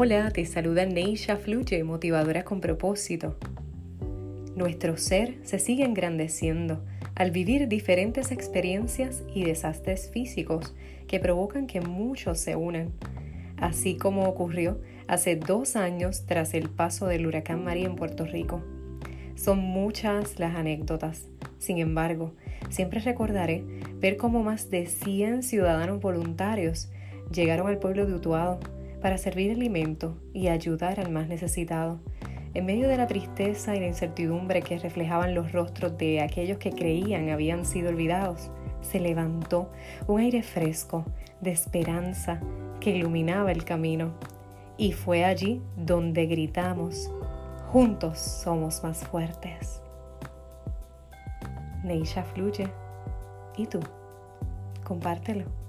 Hola, te saluda Neisha Fluye, motivadora con propósito. Nuestro ser se sigue engrandeciendo al vivir diferentes experiencias y desastres físicos que provocan que muchos se unan, así como ocurrió hace dos años tras el paso del huracán María en Puerto Rico. Son muchas las anécdotas, sin embargo, siempre recordaré ver cómo más de 100 ciudadanos voluntarios llegaron al pueblo de Utuado para servir alimento y ayudar al más necesitado. En medio de la tristeza y la incertidumbre que reflejaban los rostros de aquellos que creían habían sido olvidados, se levantó un aire fresco de esperanza que iluminaba el camino. Y fue allí donde gritamos, juntos somos más fuertes. Neisha fluye. ¿Y tú? Compártelo.